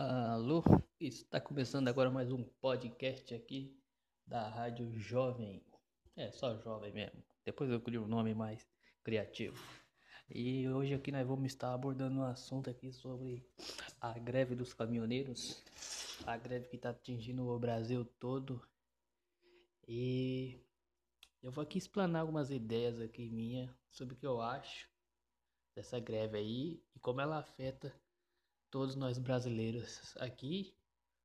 Alô, está começando agora mais um podcast aqui da Rádio Jovem. É, só jovem mesmo. Depois eu crio um nome mais criativo. E hoje aqui nós vamos estar abordando um assunto aqui sobre a greve dos caminhoneiros. A greve que está atingindo o Brasil todo. E eu vou aqui explanar algumas ideias aqui minha sobre o que eu acho dessa greve aí e como ela afeta todos nós brasileiros aqui